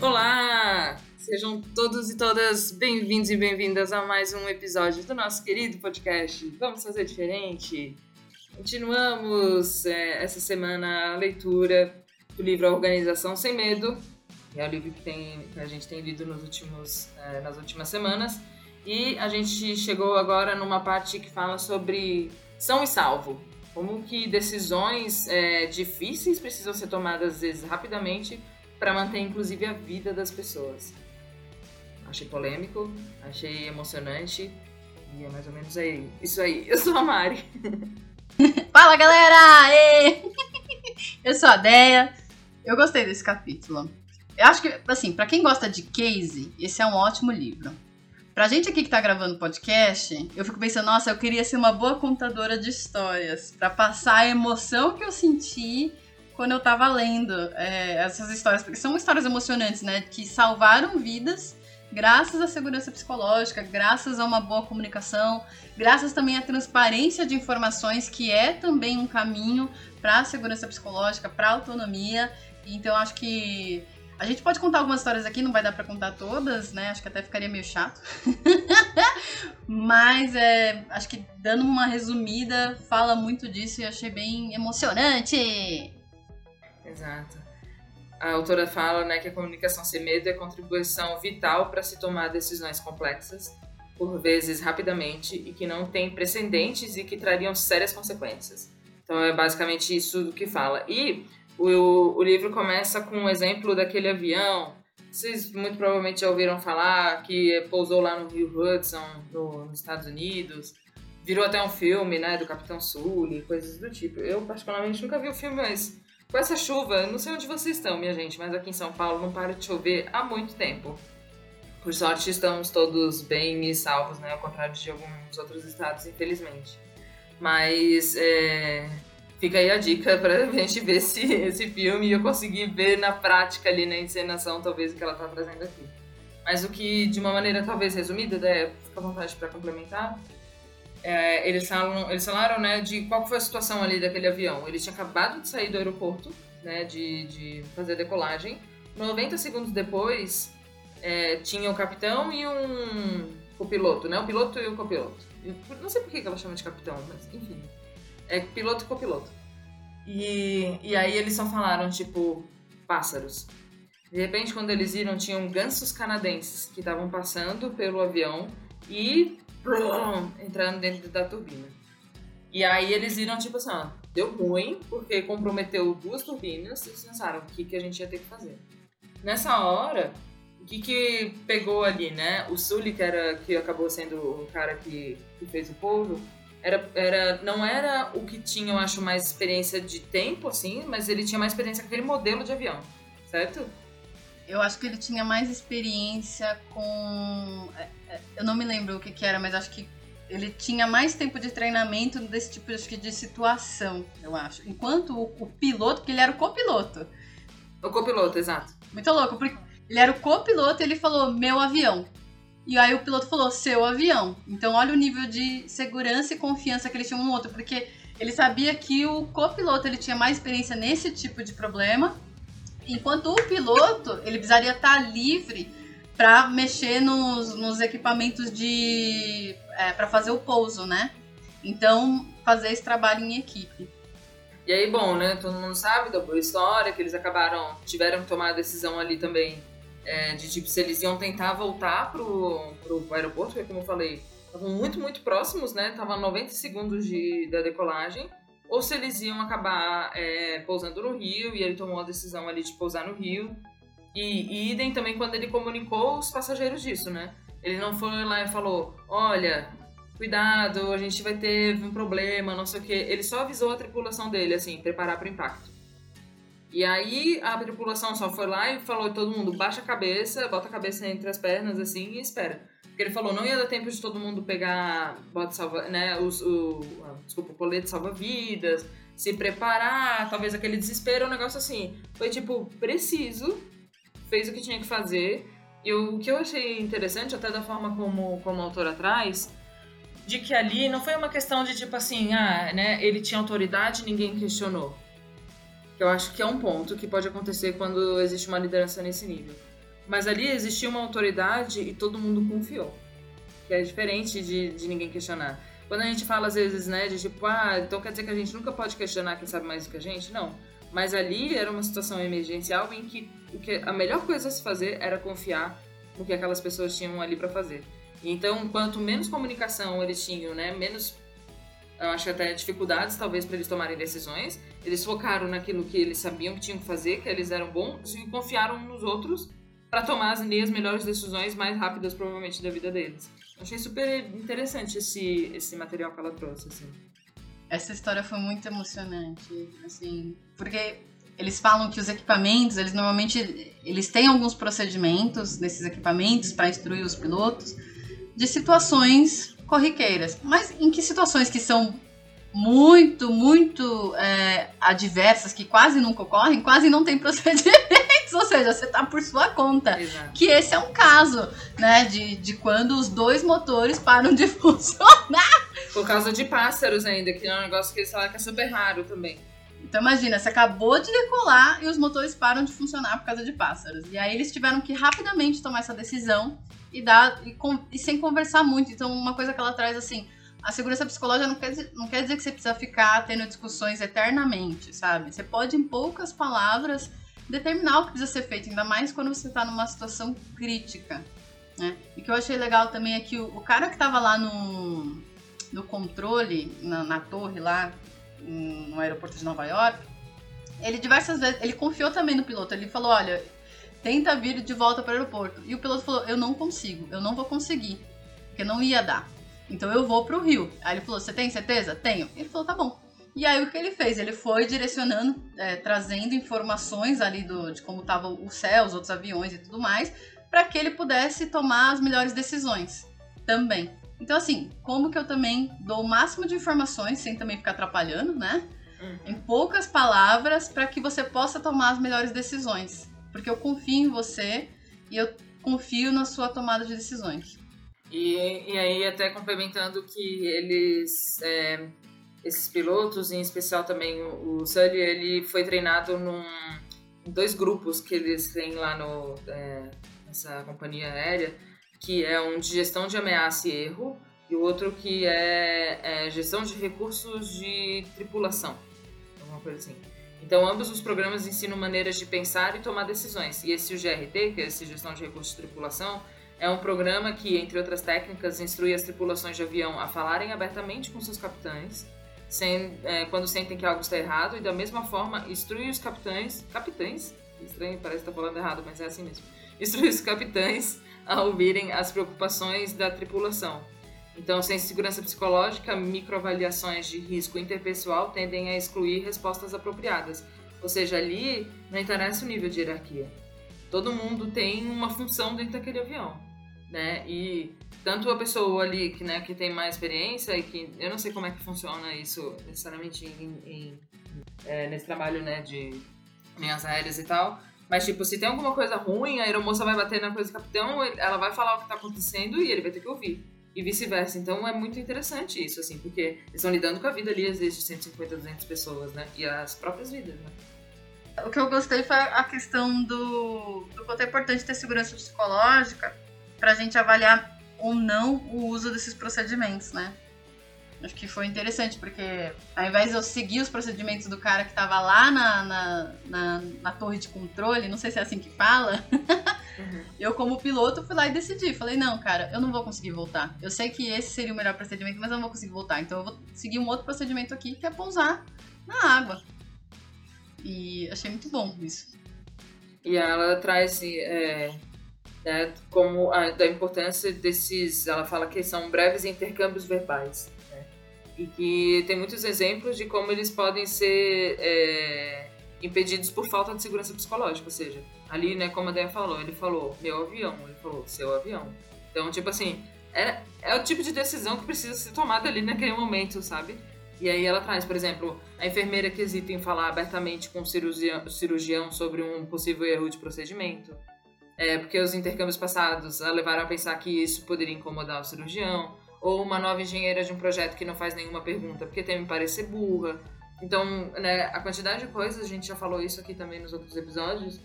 Olá! Sejam todos e todas bem-vindos e bem-vindas a mais um episódio do nosso querido podcast. Vamos fazer diferente? Continuamos é, essa semana a leitura do livro A Organização Sem Medo, que é o livro que, tem, que a gente tem lido nos últimos, é, nas últimas semanas. E a gente chegou agora numa parte que fala sobre são e salvo. Como que decisões é, difíceis precisam ser tomadas às vezes rapidamente para manter inclusive a vida das pessoas. Achei polêmico, achei emocionante e é mais ou menos aí. Isso aí. Eu sou a Mari. Fala galera! Eu sou a Deia. Eu gostei desse capítulo. Eu acho que, assim, para quem gosta de case, esse é um ótimo livro. Pra gente aqui que tá gravando podcast, eu fico pensando, nossa, eu queria ser uma boa contadora de histórias, para passar a emoção que eu senti quando eu tava lendo é, essas histórias, porque são histórias emocionantes, né? Que salvaram vidas graças à segurança psicológica, graças a uma boa comunicação, graças também à transparência de informações, que é também um caminho para a segurança psicológica, para a autonomia. Então, acho que a gente pode contar algumas histórias aqui, não vai dar para contar todas, né? Acho que até ficaria meio chato. Mas é, acho que dando uma resumida, fala muito disso e achei bem emocionante. Exato. A autora fala né, que a comunicação sem medo é contribuição vital para se tomar decisões complexas, por vezes rapidamente, e que não tem precedentes e que trariam sérias consequências. Então é basicamente isso que fala. E o, o livro começa com um exemplo daquele avião. Vocês muito provavelmente já ouviram falar que pousou lá no Rio Hudson, no, nos Estados Unidos. Virou até um filme, né, do Capitão Sully, coisas do tipo. Eu, particularmente, nunca vi o filme, mas com essa chuva, não sei onde vocês estão, minha gente, mas aqui em São Paulo não para de chover há muito tempo. Por sorte, estamos todos bem e salvos, né, ao contrário de alguns outros estados, infelizmente. Mas, é Fica aí a dica pra gente ver esse, esse filme eu conseguir ver na prática ali na encenação, talvez, o que ela tá trazendo aqui. Mas o que, de uma maneira talvez resumida, né, fica à vontade para complementar, é, eles, falam, eles falaram né, de qual foi a situação ali daquele avião. Ele tinha acabado de sair do aeroporto, né, de, de fazer a decolagem. 90 segundos depois, é, tinha o capitão e um copiloto, né? O piloto e o copiloto. Eu não sei por que ela chama de capitão, mas enfim. É piloto e copiloto. E, e aí eles só falaram, tipo, pássaros. De repente, quando eles viram, tinham gansos canadenses que estavam passando pelo avião e entrando dentro da turbina. E aí eles viram, tipo assim, ó, deu ruim, porque comprometeu duas turbinas, e eles pensaram o que, que a gente ia ter que fazer. Nessa hora, o que que pegou ali, né? O Sully, que, era, que acabou sendo o cara que, que fez o pouso, era, era, não era o que tinha, eu acho, mais experiência de tempo, assim, mas ele tinha mais experiência com aquele modelo de avião, certo? Eu acho que ele tinha mais experiência com. É, é, eu não me lembro o que, que era, mas acho que ele tinha mais tempo de treinamento desse tipo acho que, de situação, eu acho. Enquanto o, o piloto, porque ele era o copiloto. O copiloto, exato. Muito louco, porque ele era o copiloto e ele falou: meu avião. E aí o piloto falou, seu avião. Então olha o nível de segurança e confiança que eles tinham um no outro, porque ele sabia que o copiloto ele tinha mais experiência nesse tipo de problema, enquanto o piloto ele precisaria estar livre para mexer nos, nos, equipamentos de é, para fazer o pouso, né? Então fazer esse trabalho em equipe. E aí, bom, né? Todo mundo sabe da boa história que eles acabaram tiveram que tomar a decisão ali também é, de tipo, se eles iam tentar voltar pro, pro aeroporto, porque como eu falei, estavam muito, muito próximos, né? Tava a 90 segundos de, da decolagem, ou se eles iam acabar é, pousando no Rio, e ele tomou a decisão ali de pousar no Rio. E, e idem também quando ele comunicou os passageiros disso, né? Ele não foi lá e falou, olha, cuidado, a gente vai ter um problema, não sei o quê. Ele só avisou a tripulação dele, assim, preparar para o impacto. E aí a tripulação só foi lá e falou todo mundo baixa a cabeça, bota a cabeça entre as pernas assim e espera. Porque ele falou, não ia dar tempo de todo mundo pegar bota salva, né, o, desculpa, o colete salva-vidas, se preparar, talvez aquele desespero, um negócio assim. Foi tipo, preciso, fez o que tinha que fazer. E o que eu achei interessante, até da forma como, como a autora traz, de que ali não foi uma questão de tipo assim, ah, né, ele tinha autoridade ninguém questionou que eu acho que é um ponto que pode acontecer quando existe uma liderança nesse nível. Mas ali existia uma autoridade e todo mundo confiou. Que é diferente de, de ninguém questionar. Quando a gente fala, às vezes, né, de tipo, ah, então quer dizer que a gente nunca pode questionar quem sabe mais do que a gente? Não. Mas ali era uma situação emergencial em que, o que a melhor coisa a se fazer era confiar no que aquelas pessoas tinham ali para fazer. Então, quanto menos comunicação eles tinham, né, menos eu acho até dificuldades talvez para eles tomarem decisões. Eles focaram naquilo que eles sabiam que tinham que fazer, que eles eram bons e confiaram nos outros para tomar as, as melhores decisões mais rápidas provavelmente da vida deles. Achei super interessante esse esse material que ela trouxe assim. Essa história foi muito emocionante, assim, porque eles falam que os equipamentos, eles normalmente eles têm alguns procedimentos nesses equipamentos para instruir os pilotos de situações corriqueiras. Mas em que situações que são muito, muito é, adversas, que quase nunca ocorrem, quase não tem ou seja, você está por sua conta. Exato. Que esse é um caso, né, de, de quando os dois motores param de funcionar. Por causa de pássaros ainda, que é um negócio que eles falam que é super raro também. Então imagina, você acabou de decolar e os motores param de funcionar por causa de pássaros. E aí eles tiveram que rapidamente tomar essa decisão e dar e, com, e sem conversar muito. Então uma coisa que ela traz assim, a segurança psicológica não quer, dizer, não quer dizer que você precisa ficar tendo discussões eternamente, sabe? Você pode, em poucas palavras, determinar o que precisa ser feito, ainda mais quando você está numa situação crítica. Né? E o que eu achei legal também é que o, o cara que estava lá no, no controle, na, na torre lá, no aeroporto de Nova York, ele diversas vezes, ele confiou também no piloto. Ele falou, olha, tenta vir de volta para o aeroporto. E o piloto falou, eu não consigo, eu não vou conseguir, porque não ia dar. Então eu vou para o Rio. Aí ele falou, você tem certeza? Tenho. Ele falou, tá bom. E aí o que ele fez? Ele foi direcionando, é, trazendo informações ali do, de como estava o céu, os outros aviões e tudo mais, para que ele pudesse tomar as melhores decisões também. Então, assim, como que eu também dou o máximo de informações, sem também ficar atrapalhando, né? Uhum. Em poucas palavras, para que você possa tomar as melhores decisões. Porque eu confio em você e eu confio na sua tomada de decisões. E, e aí, até complementando que eles, é, esses pilotos, em especial também o, Sully, ele foi treinado num, em dois grupos que eles têm lá no, é, nessa companhia aérea que é um de gestão de ameaça e erro, e o outro que é, é gestão de recursos de tripulação, alguma coisa assim. Então, ambos os programas ensinam maneiras de pensar e tomar decisões. E esse o GRT, que é esse gestão de recursos de tripulação, é um programa que, entre outras técnicas, instrui as tripulações de avião a falarem abertamente com seus capitães, sem, é, quando sentem que algo está errado, e da mesma forma instrui os capitães, capitães, estranho, parece que está falando errado, mas é assim mesmo, instrui os capitães a ouvirem as preocupações da tripulação. Então, sem segurança psicológica, microavaliações de risco interpessoal tendem a excluir respostas apropriadas. Ou seja, ali não interessa o nível de hierarquia. Todo mundo tem uma função dentro daquele avião, né? E tanto a pessoa ali que, né, que tem mais experiência e que eu não sei como é que funciona isso necessariamente em, em, é, nesse trabalho, né, de linhas aéreas e tal, mas, tipo, se tem alguma coisa ruim, a aeromoça vai bater na coisa do capitão, ela vai falar o que tá acontecendo e ele vai ter que ouvir. E vice-versa. Então é muito interessante isso, assim, porque eles estão lidando com a vida ali, às vezes, de 150, 200 pessoas, né? E as próprias vidas, né? O que eu gostei foi a questão do, do quanto é importante ter segurança psicológica pra gente avaliar ou não o uso desses procedimentos, né? Acho que foi interessante, porque ao invés de eu seguir os procedimentos do cara que tava lá na, na, na, na torre de controle, não sei se é assim que fala, uhum. eu como piloto fui lá e decidi. Falei, não, cara, eu não vou conseguir voltar. Eu sei que esse seria o melhor procedimento, mas eu não vou conseguir voltar. Então eu vou seguir um outro procedimento aqui, que é pousar na água. E achei muito bom isso. E ela traz é, né, como a, da importância desses. Ela fala que são breves intercâmbios verbais e que tem muitos exemplos de como eles podem ser é, impedidos por falta de segurança psicológica, ou seja, ali, né, como a Deia falou, ele falou meu avião, ele falou seu avião. Então, tipo assim, é, é o tipo de decisão que precisa ser tomada ali naquele momento, sabe? E aí ela traz, por exemplo, a enfermeira que hesita em falar abertamente com o cirurgião sobre um possível erro de procedimento. É, porque os intercâmbios passados a levaram a pensar que isso poderia incomodar o cirurgião ou uma nova engenheira de um projeto que não faz nenhuma pergunta porque tem me parecer burra. Então, né, a quantidade de coisas, a gente já falou isso aqui também nos outros episódios,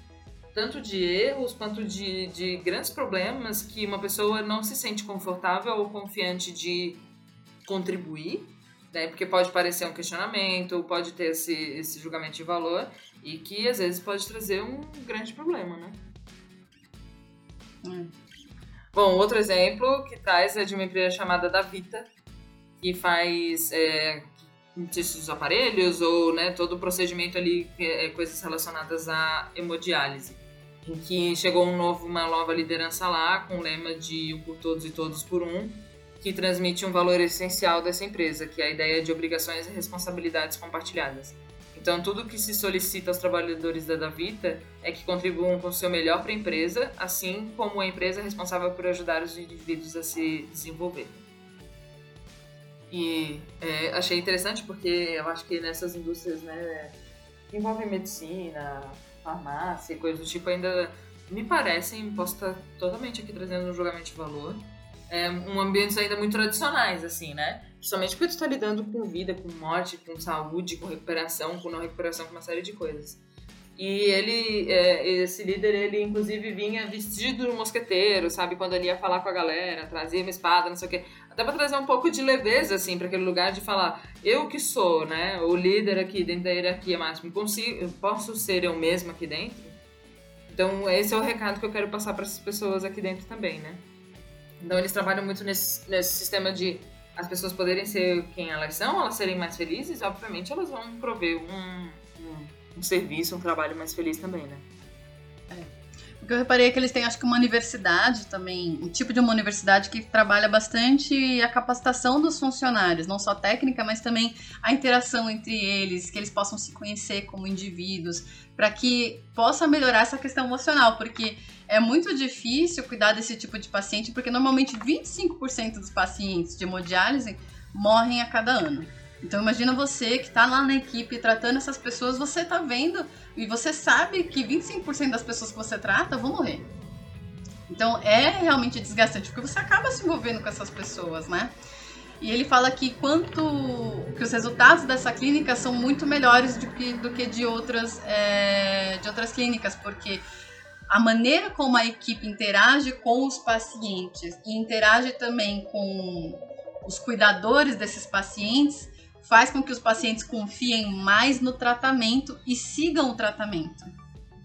tanto de erros quanto de, de grandes problemas que uma pessoa não se sente confortável ou confiante de contribuir, né? Porque pode parecer um questionamento, pode ter esse, esse julgamento de valor e que às vezes pode trazer um grande problema, né? Hum. Bom, outro exemplo que traz é de uma empresa chamada Davita, que faz é, dos aparelhos ou né, todo o procedimento ali, é, coisas relacionadas à hemodiálise. Em que chegou um novo, uma nova liderança lá, com o lema de um por todos e todos por um, que transmite um valor essencial dessa empresa, que é a ideia de obrigações e responsabilidades compartilhadas. Então, tudo que se solicita aos trabalhadores da Davita é que contribuam com o seu melhor para a empresa, assim como a empresa é responsável por ajudar os indivíduos a se desenvolver. E é, achei interessante porque eu acho que nessas indústrias né, que envolvem medicina, farmácia e coisas do tipo, ainda me parecem, posso estar totalmente aqui trazendo um julgamento de valor, é, um ambientes ainda muito tradicionais, assim, né? Principalmente porque tu está lidando com vida, com morte, com saúde, com recuperação, com não recuperação, com uma série de coisas. E ele, é, esse líder, ele inclusive vinha vestido de mosqueteiro, sabe? Quando ele ia falar com a galera, trazia uma espada, não sei o quê. Até pra trazer um pouco de leveza, assim, para aquele lugar de falar, eu que sou, né? O líder aqui dentro da hierarquia máxima, consigo, posso ser eu mesmo aqui dentro? Então, esse é o recado que eu quero passar para essas pessoas aqui dentro também, né? Então eles trabalham muito nesse, nesse sistema de as pessoas poderem ser quem elas são, elas serem mais felizes, obviamente elas vão prover um, um, um serviço, um trabalho mais feliz também, né? O que eu reparei é que eles têm, acho que, uma universidade também, um tipo de uma universidade que trabalha bastante a capacitação dos funcionários, não só técnica, mas também a interação entre eles, que eles possam se conhecer como indivíduos, para que possa melhorar essa questão emocional, porque é muito difícil cuidar desse tipo de paciente, porque normalmente 25% dos pacientes de hemodiálise morrem a cada ano. Então imagina você que está lá na equipe tratando essas pessoas, você está vendo e você sabe que 25% das pessoas que você trata vão morrer. Então é realmente desgastante, porque você acaba se envolvendo com essas pessoas, né? E ele fala que quanto que os resultados dessa clínica são muito melhores do que, do que de, outras, é, de outras clínicas, porque a maneira como a equipe interage com os pacientes e interage também com os cuidadores desses pacientes faz com que os pacientes confiem mais no tratamento e sigam o tratamento.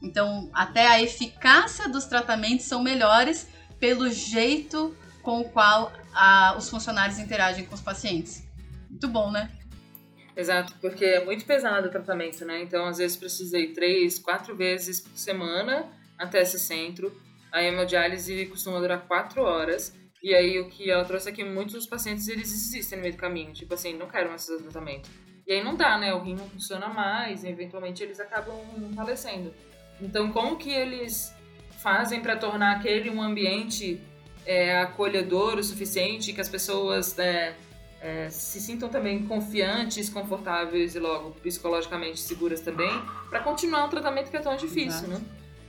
Então, até a eficácia dos tratamentos são melhores pelo jeito com o qual a, os funcionários interagem com os pacientes. Muito bom, né? Exato, porque é muito pesado o tratamento, né? Então, às vezes, precisei três, quatro vezes por semana até esse centro. A hemodiálise costuma durar quatro horas. E aí o que ela trouxe é que muitos pacientes eles existem no meio do caminho, tipo assim, não quero mais fazer tratamento. E aí não dá, né? O rim não funciona mais, e eventualmente eles acabam falecendo. Então, como que eles fazem para tornar aquele um ambiente é, acolhedor o suficiente, que as pessoas é, é, se sintam também confiantes, confortáveis e logo psicologicamente seguras também, para continuar um tratamento que é tão difícil, Exato. né?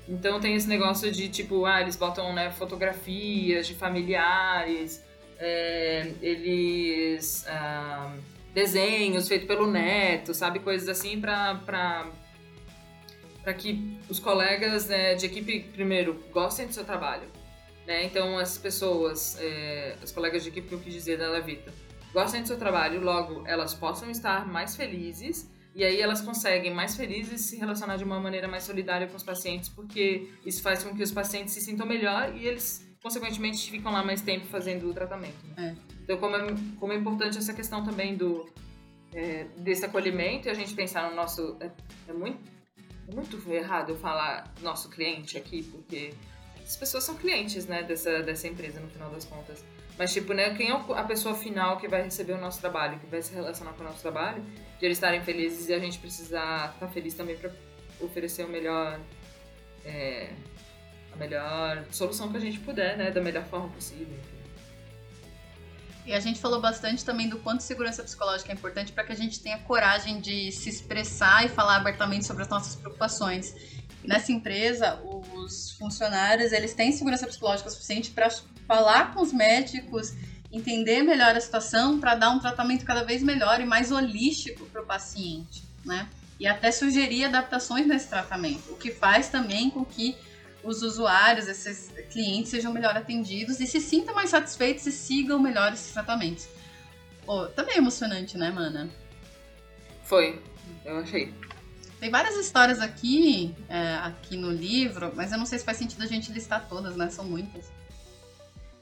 Então tem esse negócio de tipo, ah, eles botam né, fotografias de familiares, é, eles. Ah, desenhos feitos pelo neto, sabe? Coisas assim para que os colegas né, de equipe, primeiro, gostem do seu trabalho. Né? Então, as pessoas, é, os colegas de equipe, que eu dizer da Lavita, gostem do seu trabalho, logo, elas possam estar mais felizes e aí elas conseguem mais felizes se relacionar de uma maneira mais solidária com os pacientes, porque isso faz com que os pacientes se sintam melhor e eles, consequentemente, ficam lá mais tempo fazendo o tratamento. Né? É. Então, como é, como é importante essa questão também do é, desse acolhimento e a gente pensar no nosso... É, é, muito, muito errado eu falar nosso cliente aqui, porque as pessoas são clientes né, dessa, dessa empresa, no final das contas. Mas, tipo, né, quem é a pessoa final que vai receber o nosso trabalho, que vai se relacionar com o nosso trabalho, de eles estarem felizes e a gente precisar estar feliz também para oferecer o melhor. É, a melhor solução que a gente puder, né, da melhor forma possível. E a gente falou bastante também do quanto segurança psicológica é importante para que a gente tenha coragem de se expressar e falar abertamente sobre as nossas preocupações. nessa empresa, os funcionários eles têm segurança psicológica suficiente para falar com os médicos, entender melhor a situação para dar um tratamento cada vez melhor e mais holístico para o paciente, né? e até sugerir adaptações nesse tratamento, o que faz também com que os usuários, esses clientes sejam melhor atendidos e se sintam mais satisfeitos e sigam melhor esses tratamentos. Oh, também emocionante, né, mana? Foi, eu achei. Tem várias histórias aqui, é, aqui no livro, mas eu não sei se faz sentido a gente listar todas, né? São muitas.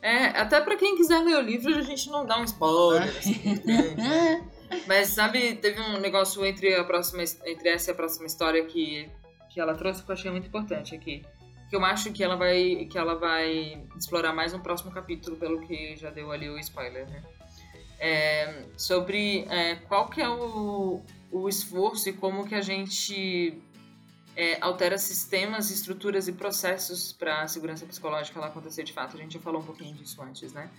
É, até para quem quiser ler o livro, a gente não dá um spoiler. assim, né? Mas sabe, teve um negócio entre a próxima entre essa e a próxima história que, que ela trouxe que eu achei muito importante aqui. Que eu acho que ela vai que ela vai explorar mais no próximo capítulo, pelo que já deu ali o spoiler, né? É, sobre é, qual que é o, o esforço e como que a gente é, altera sistemas, estruturas e processos para a segurança psicológica ela acontecer de fato. A gente já falou um pouquinho disso antes, né?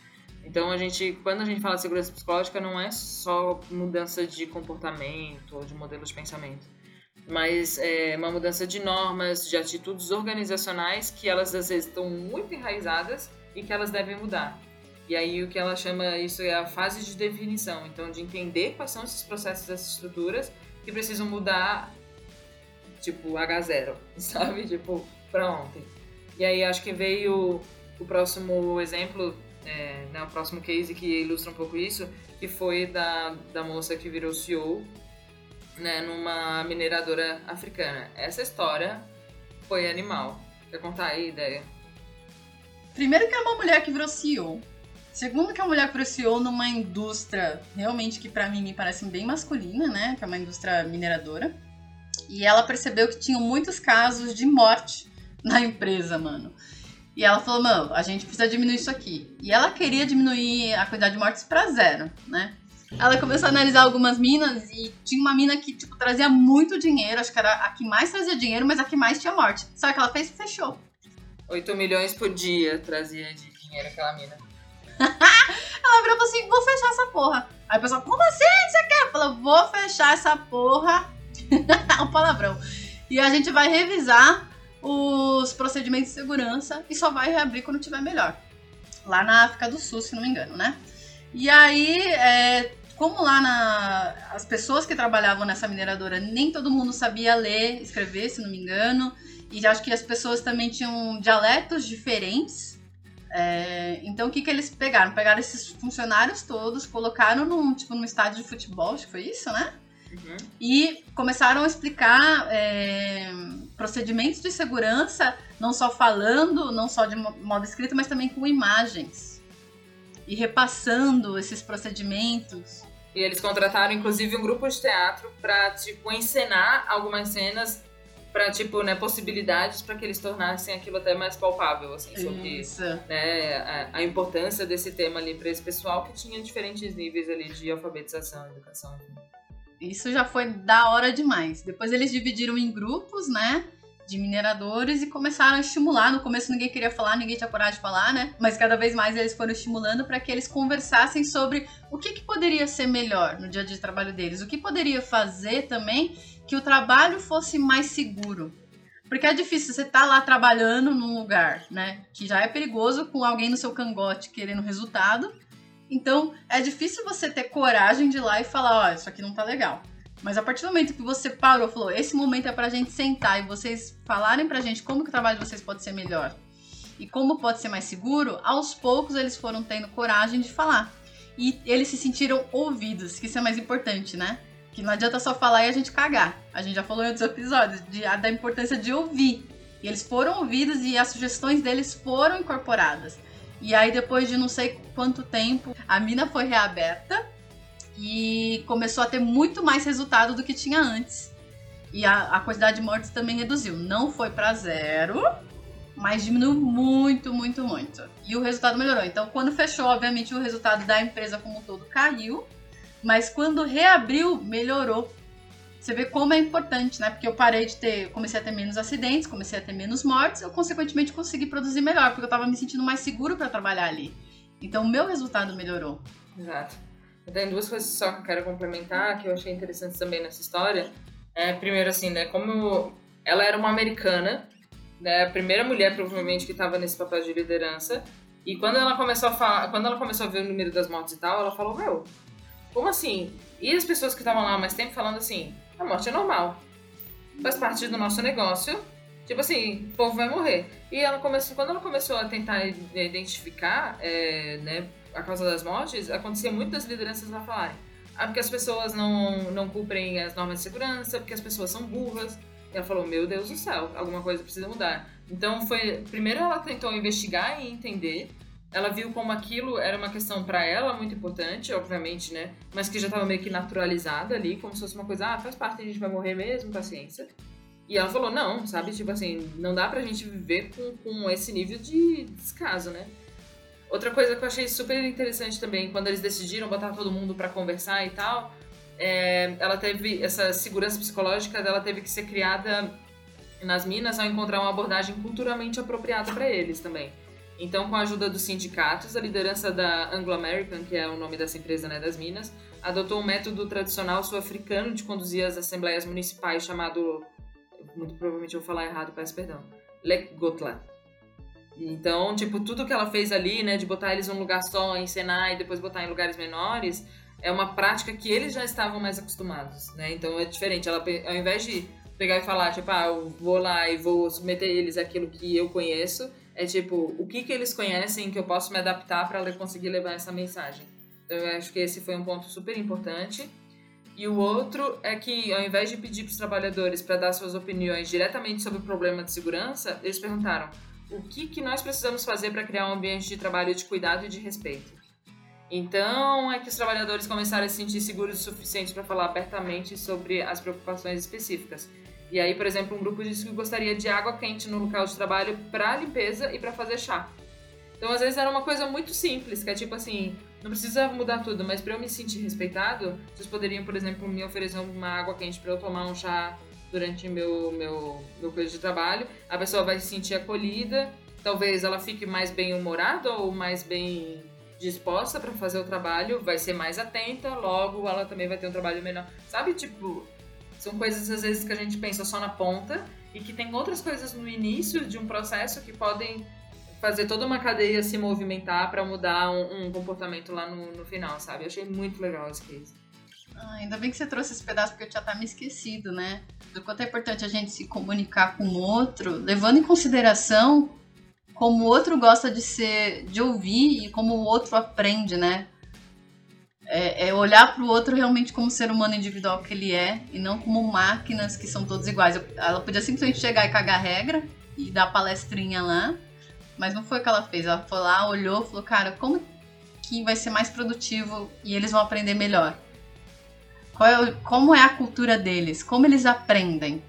Então a gente, quando a gente fala de segurança psicológica, não é só mudança de comportamento ou de modelo de pensamento, mas é uma mudança de normas, de atitudes organizacionais que elas às vezes estão muito enraizadas e que elas devem mudar. E aí o que ela chama isso é a fase de definição, então de entender quais são esses processos, essas estruturas que precisam mudar, tipo H0, sabe? Tipo, para ontem. E aí acho que veio o próximo exemplo, é, né, o próximo case que ilustra um pouco isso, que foi da, da moça que virou CEO né, numa mineradora africana. Essa história foi animal. Quer contar aí a ideia? Primeiro que é uma mulher que virou CEO. Segundo que a mulher cruciou numa indústria realmente que para mim me parece bem masculina, né? Que é uma indústria mineradora. E ela percebeu que tinham muitos casos de morte na empresa, mano. E ela falou, mano, a gente precisa diminuir isso aqui. E ela queria diminuir a quantidade de mortes para zero, né? Ela começou a analisar algumas minas e tinha uma mina que, tipo, trazia muito dinheiro. Acho que era a que mais trazia dinheiro, mas a que mais tinha morte. Sabe o que ela fez? Fechou. 8 milhões por dia trazia de dinheiro aquela mina. ela virou e falou assim: vou fechar essa porra. Aí o pessoal, como assim você quer? Falou, vou fechar essa porra. O palavrão. E a gente vai revisar os procedimentos de segurança e só vai reabrir quando tiver melhor. Lá na África do Sul, se não me engano, né? E aí, é, como lá na, as pessoas que trabalhavam nessa mineradora, nem todo mundo sabia ler, escrever, se não me engano, e acho que as pessoas também tinham dialetos diferentes. É, então o que, que eles pegaram? Pegaram esses funcionários todos, colocaram num, tipo, num estádio de futebol, acho que foi isso, né? Uhum. E começaram a explicar é, procedimentos de segurança, não só falando, não só de modo escrito, mas também com imagens. E repassando esses procedimentos. E eles contrataram, inclusive, um grupo de teatro para tipo, encenar algumas cenas para tipo, né, possibilidades para que eles tornassem aquilo até mais palpável, assim, sobre né, a, a, importância desse tema ali para esse pessoal que tinha diferentes níveis ali de alfabetização, educação. Isso já foi da hora demais. Depois eles dividiram em grupos, né? de mineradores e começaram a estimular. No começo ninguém queria falar, ninguém tinha coragem de falar, né? Mas cada vez mais eles foram estimulando para que eles conversassem sobre o que, que poderia ser melhor no dia a dia de trabalho deles, o que poderia fazer também que o trabalho fosse mais seguro. Porque é difícil você estar tá lá trabalhando num lugar, né? Que já é perigoso com alguém no seu cangote querendo resultado. Então, é difícil você ter coragem de ir lá e falar, ó, oh, isso aqui não tá legal. Mas a partir do momento que você parou, falou, esse momento é pra gente sentar e vocês falarem pra gente como que o trabalho de vocês pode ser melhor e como pode ser mais seguro, aos poucos eles foram tendo coragem de falar. E eles se sentiram ouvidos, que isso é mais importante, né? Que não adianta só falar e a gente cagar. A gente já falou em outros episódios de, da importância de ouvir. E eles foram ouvidos e as sugestões deles foram incorporadas. E aí, depois de não sei quanto tempo, a mina foi reaberta e começou a ter muito mais resultado do que tinha antes. E a, a quantidade de mortes também reduziu. Não foi para zero, mas diminuiu muito, muito, muito. E o resultado melhorou. Então, quando fechou, obviamente, o resultado da empresa como um todo caiu, mas quando reabriu, melhorou. Você vê como é importante, né? Porque eu parei de ter, comecei a ter menos acidentes, comecei a ter menos mortes, eu consequentemente consegui produzir melhor, porque eu tava me sentindo mais seguro para trabalhar ali. Então, o meu resultado melhorou. Exato. Tem duas coisas só que eu quero complementar, que eu achei interessantes também nessa história. É, primeiro, assim, né, como ela era uma americana, né, a primeira mulher, provavelmente, que estava nesse papel de liderança, e quando ela começou a falar, quando ela começou a ver o número das mortes e tal, ela falou, meu, como assim? E as pessoas que estavam lá mais tempo falando assim, a morte é normal. faz parte do nosso negócio. Tipo assim, o povo vai morrer. E ela começou, quando ela começou a tentar identificar é, né, a causa das mortes, acontecia muito das lideranças lá falarem. Ah, porque as pessoas não, não cumprem as normas de segurança, porque as pessoas são burras. E ela falou, meu Deus do céu, alguma coisa precisa mudar. Então foi. Primeiro ela tentou investigar e entender. Ela viu como aquilo era uma questão para ela muito importante, obviamente, né? Mas que já estava meio que naturalizada ali, como se fosse uma coisa, ah, faz parte, a gente vai morrer mesmo, paciência. E ela falou, não, sabe? Tipo assim, não dá pra gente viver com, com esse nível de descaso, né? Outra coisa que eu achei super interessante também, quando eles decidiram botar todo mundo para conversar e tal, é, ela teve essa segurança psicológica dela teve que ser criada nas minas ao encontrar uma abordagem culturalmente apropriada para eles também. Então, com a ajuda dos sindicatos, a liderança da Anglo American, que é o nome dessa empresa né, das minas, adotou um método tradicional sul-africano de conduzir as assembleias municipais chamado, muito provavelmente eu vou falar errado, peço perdão, Lekgotla então, tipo, tudo que ela fez ali, né, de botar eles num lugar só, encenar e depois botar em lugares menores, é uma prática que eles já estavam mais acostumados, né? Então é diferente. Ela, ao invés de pegar e falar, tipo, ah, eu vou lá e vou submeter eles àquilo que eu conheço, é tipo, o que que eles conhecem que eu posso me adaptar para conseguir levar essa mensagem. Então eu acho que esse foi um ponto super importante. E o outro é que, ao invés de pedir para os trabalhadores para dar suas opiniões diretamente sobre o problema de segurança, eles perguntaram: o que, que nós precisamos fazer para criar um ambiente de trabalho de cuidado e de respeito. Então, é que os trabalhadores começaram a se sentir seguros o suficiente para falar abertamente sobre as preocupações específicas. E aí, por exemplo, um grupo disse que gostaria de água quente no local de trabalho para limpeza e para fazer chá. Então, às vezes era uma coisa muito simples, que é tipo assim, não precisa mudar tudo, mas para eu me sentir respeitado, vocês poderiam, por exemplo, me oferecer uma água quente para eu tomar um chá durante meu, meu, meu período de trabalho. A pessoa vai se sentir acolhida, talvez ela fique mais bem humorada ou mais bem disposta para fazer o trabalho, vai ser mais atenta, logo ela também vai ter um trabalho menor. Sabe, tipo, são coisas às vezes que a gente pensa só na ponta e que tem outras coisas no início de um processo que podem fazer toda uma cadeia se movimentar para mudar um, um, comportamento lá no, no final, sabe? Eu achei muito legal esse case. Ah, ainda bem que você trouxe esse pedaço, porque eu já me esquecido, né? Do quanto é importante a gente se comunicar com o outro, levando em consideração como o outro gosta de ser, de ouvir e como o outro aprende, né? É, é olhar para o outro realmente como ser humano individual que ele é e não como máquinas que são todos iguais. Ela podia simplesmente chegar e cagar regra e dar palestrinha lá, mas não foi o que ela fez. Ela foi lá, olhou, falou, cara, como que vai ser mais produtivo e eles vão aprender melhor? É, como é a cultura deles? Como eles aprendem?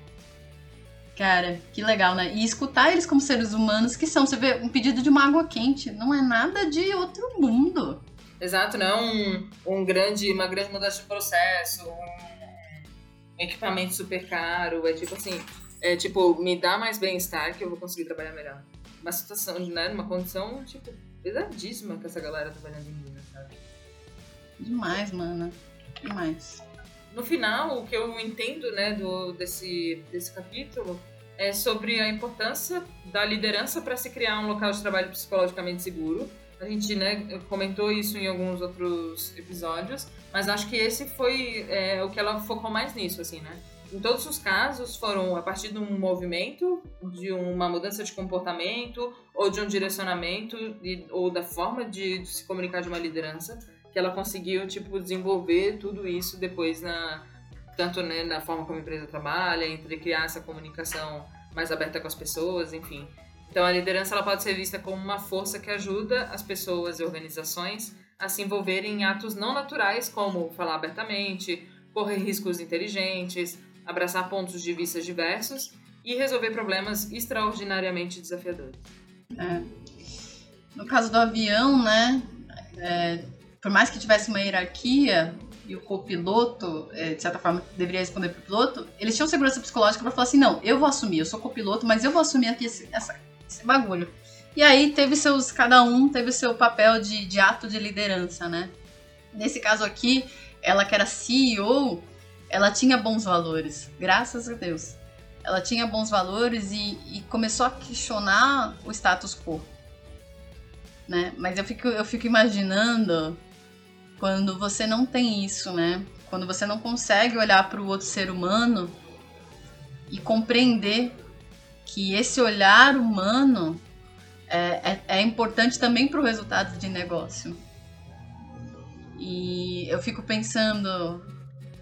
Cara, que legal, né? E escutar eles como seres humanos que são. Você vê, um pedido de uma água quente não é nada de outro mundo. Exato, não é um, um grande, uma grande mudança de processo, um equipamento super caro. É tipo assim, é tipo, me dá mais bem-estar que eu vou conseguir trabalhar melhor. Uma situação, né? Numa condição, tipo, pesadíssima que essa galera trabalhando em Minas, sabe? Demais, mano. Demais no final, o que eu entendo né, do, desse, desse capítulo é sobre a importância da liderança para se criar um local de trabalho psicologicamente seguro. A gente né, comentou isso em alguns outros episódios, mas acho que esse foi é, o que ela focou mais nisso, assim, né? Em todos os casos foram a partir de um movimento, de uma mudança de comportamento ou de um direcionamento ou da forma de, de se comunicar de uma liderança que ela conseguiu tipo desenvolver tudo isso depois na tanto né, na forma como a empresa trabalha, entre criar essa comunicação mais aberta com as pessoas, enfim. Então a liderança ela pode ser vista como uma força que ajuda as pessoas e organizações a se envolverem em atos não naturais, como falar abertamente, correr riscos inteligentes, abraçar pontos de vista diversos e resolver problemas extraordinariamente desafiadores. É. No caso do avião, né, é, por mais que tivesse uma hierarquia e o copiloto, é, de certa forma, deveria responder pro piloto, eles tinham segurança psicológica para falar assim: não, eu vou assumir, eu sou copiloto, mas eu vou assumir aqui essa, esse bagulho. E aí teve seus. Cada um teve seu papel de, de ato de liderança, né? Nesse caso aqui, ela que era CEO, ela tinha bons valores, graças a Deus. Ela tinha bons valores e, e começou a questionar o status quo. Né? Mas eu fico, eu fico imaginando quando você não tem isso, né? Quando você não consegue olhar para o outro ser humano e compreender que esse olhar humano é, é, é importante também para o resultado de negócio. E eu fico pensando,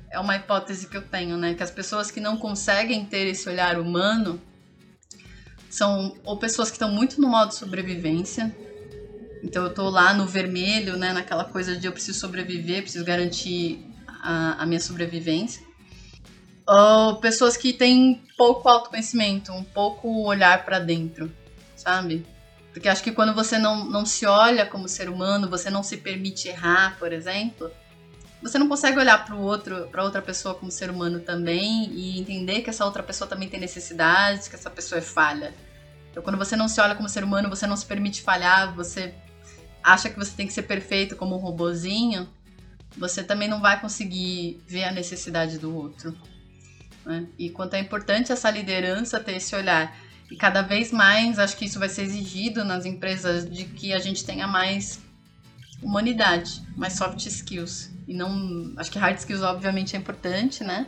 é uma hipótese que eu tenho, né? Que as pessoas que não conseguem ter esse olhar humano são ou pessoas que estão muito no modo sobrevivência. Então eu tô lá no vermelho, né? Naquela coisa de eu preciso sobreviver, preciso garantir a, a minha sobrevivência. Ou pessoas que têm pouco autoconhecimento, um pouco olhar para dentro, sabe? Porque acho que quando você não, não se olha como ser humano, você não se permite errar, por exemplo, você não consegue olhar para outro, para outra pessoa como ser humano também e entender que essa outra pessoa também tem necessidades, que essa pessoa é falha. Então, quando você não se olha como ser humano, você não se permite falhar, você acha que você tem que ser perfeito como um robozinho, você também não vai conseguir ver a necessidade do outro. Né? E quanto é importante essa liderança ter esse olhar. E cada vez mais acho que isso vai ser exigido nas empresas de que a gente tenha mais humanidade, mais soft skills. E não. Acho que hard skills, obviamente, é importante, né?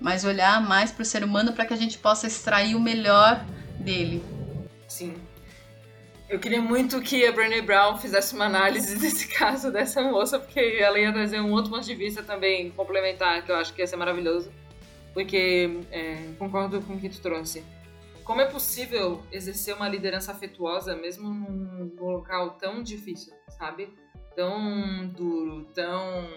Mas olhar mais para o ser humano para que a gente possa extrair o melhor dele. Sim. Eu queria muito que a Brené Brown fizesse uma análise desse caso dessa moça, porque ela ia trazer um outro ponto de vista também complementar, que eu acho que ia ser maravilhoso. Porque é, concordo com o que tu trouxe como é possível exercer uma liderança afetuosa mesmo num, local tão difícil, sabe? Tão duro, tão.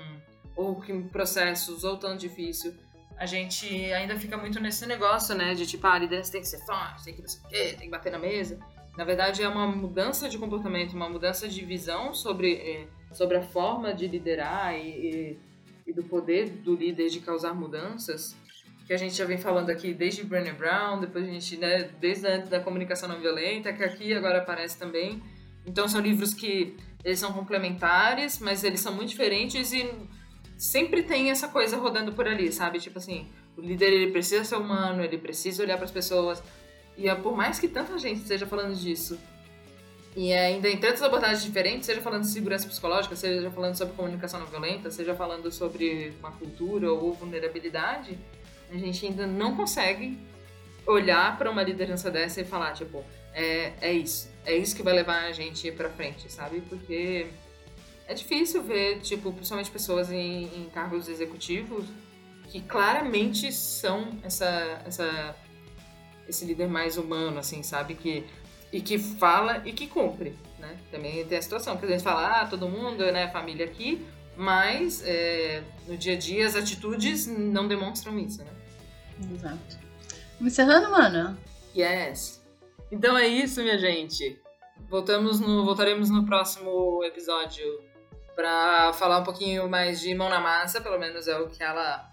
ou que processos, ou tão difícil. A gente ainda fica muito nesse negócio, né? De tipo, ah, a liderança tem que ser forte, tem que não sei o quê, tem que bater na mesa. Na verdade, é uma mudança de comportamento, uma mudança de visão sobre, eh, sobre a forma de liderar e, e, e do poder do líder de causar mudanças que a gente já vem falando aqui desde Brené Brown, depois a gente, né, desde antes da comunicação não violenta, que aqui agora aparece também. Então são livros que eles são complementares, mas eles são muito diferentes e sempre tem essa coisa rodando por ali, sabe? Tipo assim, o líder ele precisa ser humano, ele precisa olhar para as pessoas. E é, por mais que tanta gente esteja falando disso, e ainda em tantas abordagens diferentes, seja falando de segurança psicológica, seja falando sobre comunicação não violenta, seja falando sobre uma cultura ou vulnerabilidade, a gente ainda não consegue olhar para uma liderança dessa e falar, tipo, é, é isso. É isso que vai levar a gente para frente, sabe? Porque é difícil ver, tipo, principalmente pessoas em, em cargos executivos que claramente são essa, essa, esse líder mais humano, assim, sabe? Que, e que fala e que cumpre, né? Também tem a situação que a gente fala, ah, todo mundo, né, família aqui, mas é, no dia a dia as atitudes não demonstram isso, né? Exato. Encerrando, mano? Yes. Então é isso, minha gente. Voltamos no, voltaremos no próximo episódio para falar um pouquinho mais de mão na massa, pelo menos é o que ela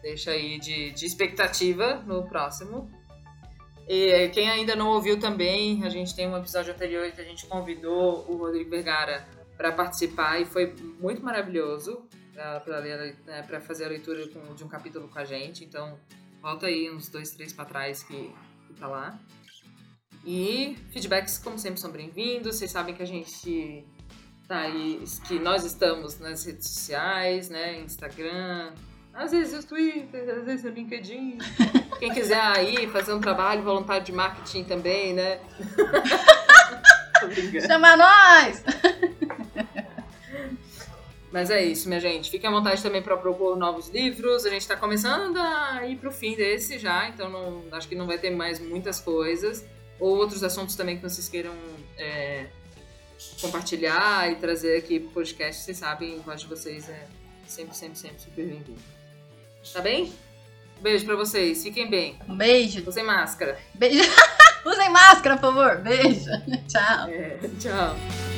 deixa aí de, de expectativa no próximo. E quem ainda não ouviu também, a gente tem um episódio anterior que a gente convidou o Rodrigo Vergara para participar e foi muito maravilhoso para né, fazer a leitura de um capítulo com a gente. Então, Volta aí uns dois, três para trás que, que tá lá. E feedbacks, como sempre, são bem-vindos. Vocês sabem que a gente tá aí, que nós estamos nas redes sociais, né? Instagram, às vezes o Twitter, às vezes o LinkedIn. Quem quiser aí fazer um trabalho voluntário de marketing também, né? Chama nós! Mas é isso, minha gente. Fiquem à vontade também para propor novos livros. A gente está começando a ir para o fim desse já, então não, acho que não vai ter mais muitas coisas. Ou outros assuntos também que vocês queiram é, compartilhar e trazer aqui para o podcast. Vocês sabem, a voz de vocês é sempre, sempre, sempre super bem-vindo. Tá bem? Um beijo para vocês. Fiquem bem. Um beijo. Usem máscara. Beijo. Usem máscara, por favor. Beijo. Tchau. É, tchau.